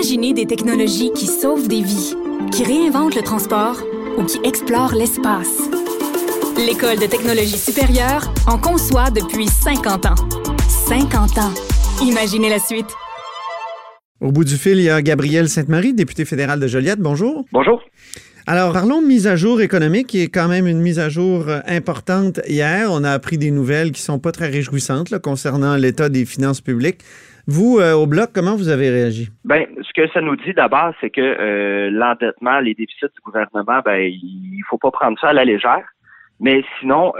Imaginez des technologies qui sauvent des vies, qui réinventent le transport ou qui explorent l'espace. L'École de technologie supérieure en conçoit depuis 50 ans. 50 ans. Imaginez la suite. Au bout du fil, il y a Gabriel Sainte-Marie, député fédéral de Joliette. Bonjour. Bonjour. Alors, parlons de mise à jour économique, qui est quand même une mise à jour euh, importante hier. On a appris des nouvelles qui sont pas très réjouissantes concernant l'état des finances publiques. Vous, euh, au Bloc, comment vous avez réagi? Ben, ce que ça nous dit d'abord, c'est que euh, l'endettement, les déficits du gouvernement, ben, il faut pas prendre ça à la légère. Mais sinon,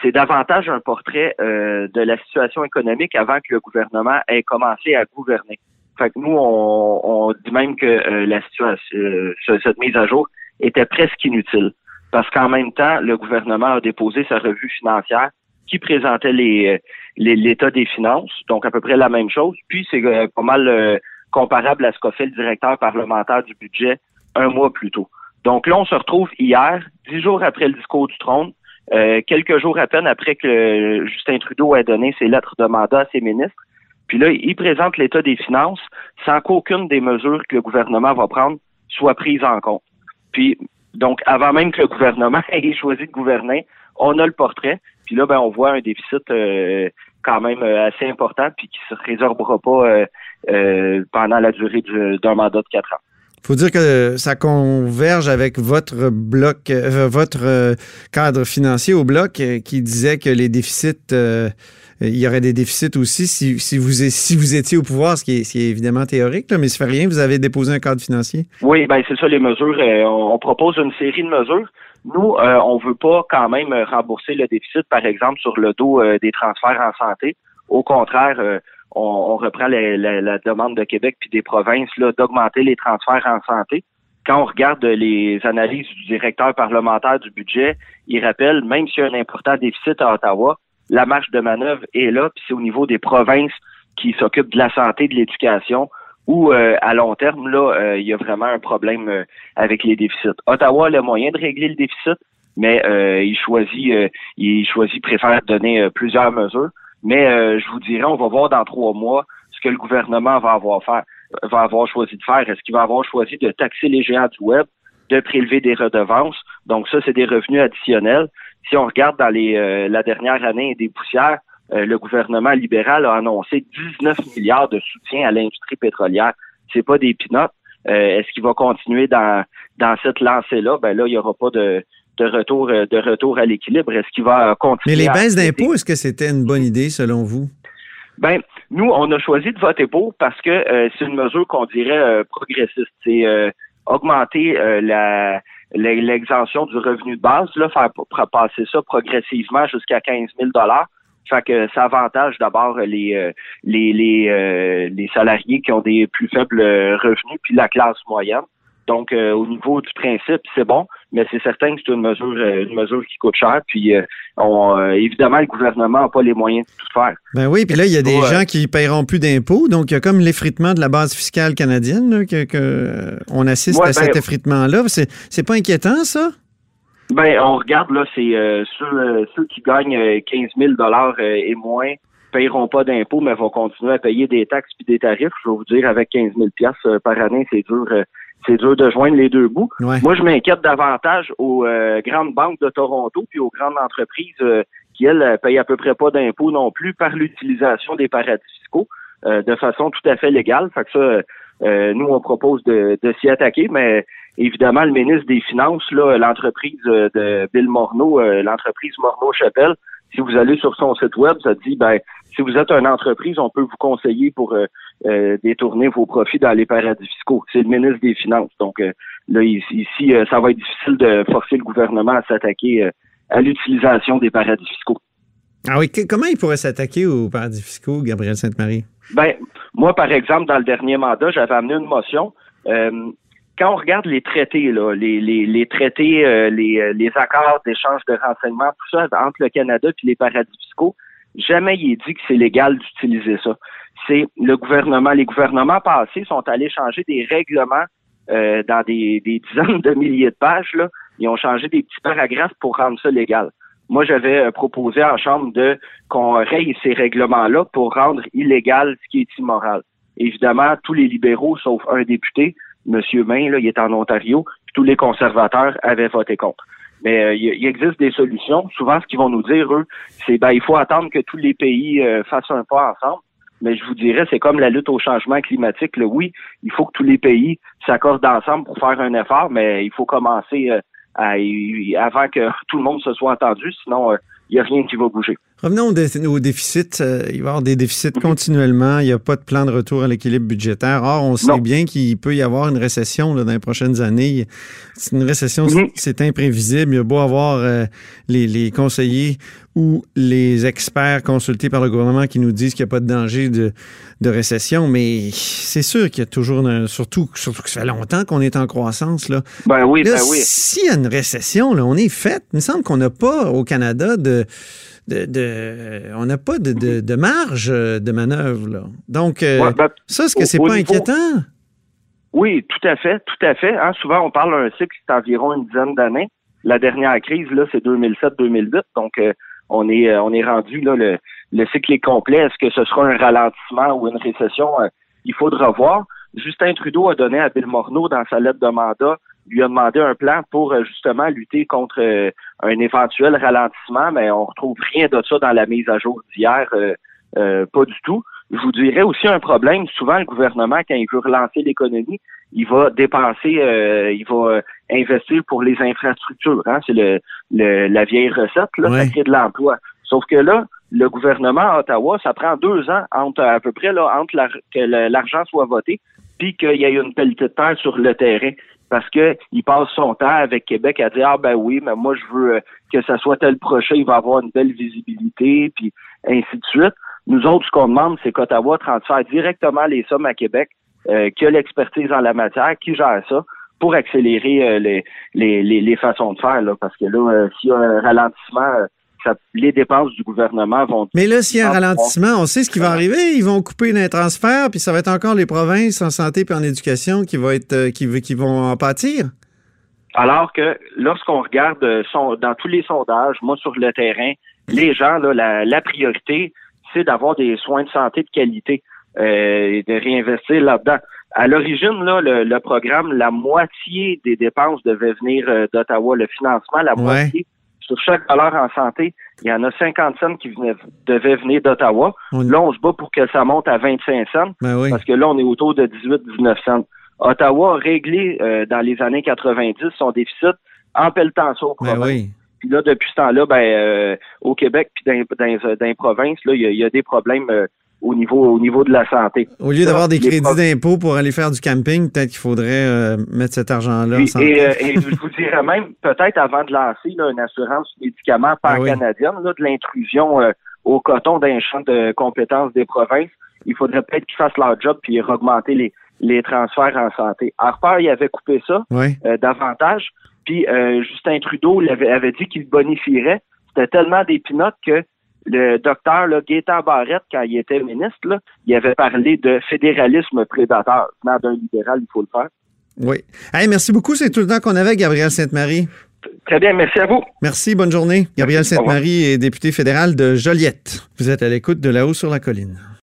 c'est davantage un portrait de la situation économique avant que le gouvernement ait commencé à gouverner. Fait que nous, on, dit même que euh, la situation, euh, cette mise à jour était presque inutile. Parce qu'en même temps, le gouvernement a déposé sa revue financière qui présentait les l'état des finances, donc à peu près la même chose. Puis c'est euh, pas mal comparable à ce qu'a fait le directeur parlementaire du budget un mois plus tôt. Donc là, on se retrouve hier, dix jours après le discours du trône, quelques jours à peine après que Justin Trudeau ait donné ses lettres de mandat à ses ministres, puis là, il présente l'état des finances sans qu'aucune des mesures que le gouvernement va prendre soit prise en compte. Puis, donc, avant même que le gouvernement ait choisi de gouverner, on a le portrait. Puis là, ben, on voit un déficit euh, quand même euh, assez important, puis qui se résorbera pas euh, pendant la durée d'un mandat de quatre ans. faut dire que ça converge avec votre bloc, votre cadre financier au bloc qui disait que les déficits euh, il y aurait des déficits aussi si, si, vous, si vous étiez au pouvoir, ce qui est, évidemment théorique, là, mais ça fait rien, vous avez déposé un cadre financier. Oui, ben c'est ça les mesures. Euh, on propose une série de mesures. Nous, euh, on veut pas quand même rembourser le déficit, par exemple, sur le dos des transferts en santé. Au contraire, on, reprend la, demande de Québec puis des provinces d'augmenter les transferts en santé. Quand on regarde les analyses du directeur parlementaire du budget, il rappelle, même s'il y a un important déficit à Ottawa, la marge de manœuvre est là, puis c'est au niveau des provinces qui s'occupent de la santé, de l'éducation, où euh, à long terme, là, euh, il y a vraiment un problème euh, avec les déficits. Ottawa a le moyen de régler le déficit, mais il choisit, il choisit, préfère donner plusieurs mesures. Mais je vous dirais, on va voir dans trois mois ce que le gouvernement va avoir faire, va avoir choisi de faire. Est-ce qu'il va avoir choisi de taxer les géants du web, de prélever des redevances? Donc ça, c'est des revenus additionnels si on regarde dans les, euh, la dernière année des poussières, euh, le gouvernement libéral a annoncé 19 milliards de soutien à l'industrie pétrolière. C'est pas des pinottes. Euh, est-ce qu'il va continuer dans, dans cette lancée-là? Ben là, il n'y aura pas de, de retour de retour à l'équilibre. Est-ce qu'il va continuer? Mais les baisses d'impôts, est-ce que c'était une bonne idée selon vous? Ben, nous, on a choisi de voter pour parce que c'est une mesure qu'on dirait progressiste. C'est augmenter la l'exemption du revenu de base, là, faire passer ça progressivement jusqu'à 15 000 fait que ça avantage d'abord les euh, les les, euh, les salariés qui ont des plus faibles revenus puis la classe moyenne. Donc euh, au niveau du principe, c'est bon, mais c'est certain que c'est une mesure une mesure qui coûte cher. Puis on, évidemment, le gouvernement n'a pas les moyens de tout faire. Ben oui, puis là, il y a des gens qui paieront plus d'impôts. Donc, il y a comme l'effritement de la base fiscale canadienne que, on assiste à cet ben, effritement-là. C'est, c'est pas inquiétant, ça? Ben, on regarde là, c'est ceux, ceux qui gagnent 15 000 dollars et moins paieront pas d'impôts, mais vont continuer à payer des taxes puis des tarifs. Je vais vous dire, avec 15 000 par année, c'est dur c'est dur de joindre les deux bouts. Moi, je m'inquiète davantage aux euh, grandes banques de Toronto puis aux grandes entreprises euh, qui, elles, euh, payent à peu près pas d'impôts non plus par l'utilisation des paradis fiscaux de façon tout à fait légale. Fait que ça, nous, on propose de, s'y attaquer, mais évidemment, le ministre des Finances, l'entreprise de Bill Morneau, l'entreprise Morneau-Chapelle, si vous allez sur son site web, ça dit, ben, si vous êtes une entreprise, on peut vous conseiller pour euh, euh, détourner vos profits dans les paradis fiscaux. C'est le ministre des Finances. Donc euh, là, ici, ça va être difficile de forcer le gouvernement à s'attaquer à l'utilisation des paradis fiscaux. Ah oui, comment il pourrait s'attaquer aux paradis fiscaux, Gabriel Sainte-Marie? Ben, moi, par exemple, dans le dernier mandat, j'avais amené une motion. quand on regarde les traités, là, les, les, traités, les, les accords d'échange de renseignements, tout ça entre le Canada et les paradis fiscaux, Jamais il est dit que c'est légal d'utiliser ça. C'est le gouvernement. Les gouvernements passés sont allés changer des règlements euh, dans des, dizaines de milliers de pages. Là. Ils ont changé des petits paragraphes pour rendre ça légal. Moi, j'avais euh, proposé en Chambre de qu'on raye ces règlements-là pour rendre illégal ce qui est immoral. évidemment, tous les libéraux, sauf un député, M. Main, là, il est en Ontario, tous les conservateurs avaient voté contre. Mais euh, il existe des solutions. Souvent, ce qu'ils vont nous dire, eux, c'est ben il faut attendre que tous les pays euh, fassent un pas ensemble. Mais je vous dirais, c'est comme la lutte au changement climatique. Là. Oui, il faut que tous les pays s'accordent ensemble pour faire un effort, mais il faut commencer avant que tout le monde se soit entendu, sinon il n'y a rien qui va bouger. Revenons au, déficit. Euh, il va y avoir des déficits mhm. continuellement. Il n'y a pas de plan de retour à l'équilibre budgétaire. Or, on sait bien qu'il peut y avoir une récession dans les prochaines années. C'est une récession, mhm. c'est imprévisible. Il y a beau avoir euh, les, conseillers ou les experts consultés par le gouvernement qui nous disent qu'il n'y a pas de danger de, récession, mais c'est sûr qu'il y a toujours, surtout, surtout que ça fait longtemps qu'on est en croissance. Là. Ben oui, ben oui. S'il y a une récession, là, on est fait. Il me semble qu'on n'a pas au Canada de de, on n'a pas de, de, marge de manœuvre. Là. Donc, euh, ben, ça, est-ce que c'est pas inquiétant? Oui, tout à fait, tout à fait. Hein. souvent, on parle d'un cycle d'environ une dizaine d'années. La dernière crise, là, c'est 2007-2008. Donc, euh, on est euh, on est rendu là, le, le cycle est complet. Est-ce que ce sera un ralentissement ou une récession? il faudra voir. Justin Trudeau a donné à Bill Morneau dans sa lettre de mandat lui a demandé un plan pour euh, justement lutter contre euh, un éventuel ralentissement, mais on retrouve rien de ça dans la mise à jour d'hier, euh, pas du tout. Je vous dirais aussi un problème. Souvent, le gouvernement, quand il veut relancer l'économie, il va dépenser, il va investir pour les infrastructures. Hein? C'est le, la vieille recette, là, ça crée de l'emploi. Sauf que là, le gouvernement à Ottawa, ça prend deux ans entre à peu près là, entre que l'argent soit voté, puis qu'il y ait une pelletée de terre sur le terrain parce que il passe son temps avec Québec à dire ah ben oui mais moi je veux euh, que ça soit tel prochain il va avoir une belle visibilité puis ainsi de suite. Nous autres ce qu'on demande c'est qu'Ottawa transfère directement les sommes à Québec euh, qui a l'expertise en la matière qui gère ça pour accélérer euh, les, les, les, façons de faire là. Parce que là euh, s'il y a un ralentissement les dépenses du gouvernement vont. Mais là, s'il y a un ralentissement, on sait ce qui va arriver. Ils vont couper les transferts, puis ça va être encore les provinces en santé et en éducation qui vont être euh, qui, qui vont en pâtir. Alors que lorsqu'on regarde euh, dans tous les sondages, moi sur le terrain, les gens, là, la, priorité, c'est d'avoir des soins de santé de qualité euh, et de réinvestir là-dedans. À l'origine, là, le, programme, la moitié des dépenses devait venir d'Ottawa, le financement, la moitié sur chaque valeur en santé, il y en a 50 cents qui devaient venir d'Ottawa. Là, on se bat pour que ça monte à 25 cents, ben parce que là, on est autour de 18-19 cents. Ottawa a réglé euh, dans les années 90 son déficit en pelletant ça au ben Puis là, depuis ce temps-là, ben, euh, au Québec puis dans, dans, les provinces, là, il y, a des problèmes euh, au niveau, au niveau de la santé. Au lieu d'avoir des crédits d'impôt pour aller faire du camping, peut-être qu'il faudrait euh, mettre cet argent-là en santé. Euh, et, je vous dirais même, peut-être avant de lancer une assurance médicaments par canadienne, de l'intrusion euh, au coton d'un champ de compétences des provinces, il faudrait peut-être qu'ils fassent leur job puis augmenter les, les transferts en santé. Harper, il avait coupé ça davantage, puis Justin Trudeau avait, avait dit qu'il bonifierait. C'était tellement des que le docteur là, Gaétan Barrette, quand il était ministre, là, il avait parlé de fédéralisme prédateur. Venant d'un libéral, il faut le faire. Oui. merci beaucoup. C'est tout le temps qu'on avait, Gabriel Sainte-Marie. Très bien, merci à vous. Merci, bonne journée. Gabriel Sainte-Marie est député fédéral de Joliette. Vous êtes à l'écoute de là-haut sur la colline.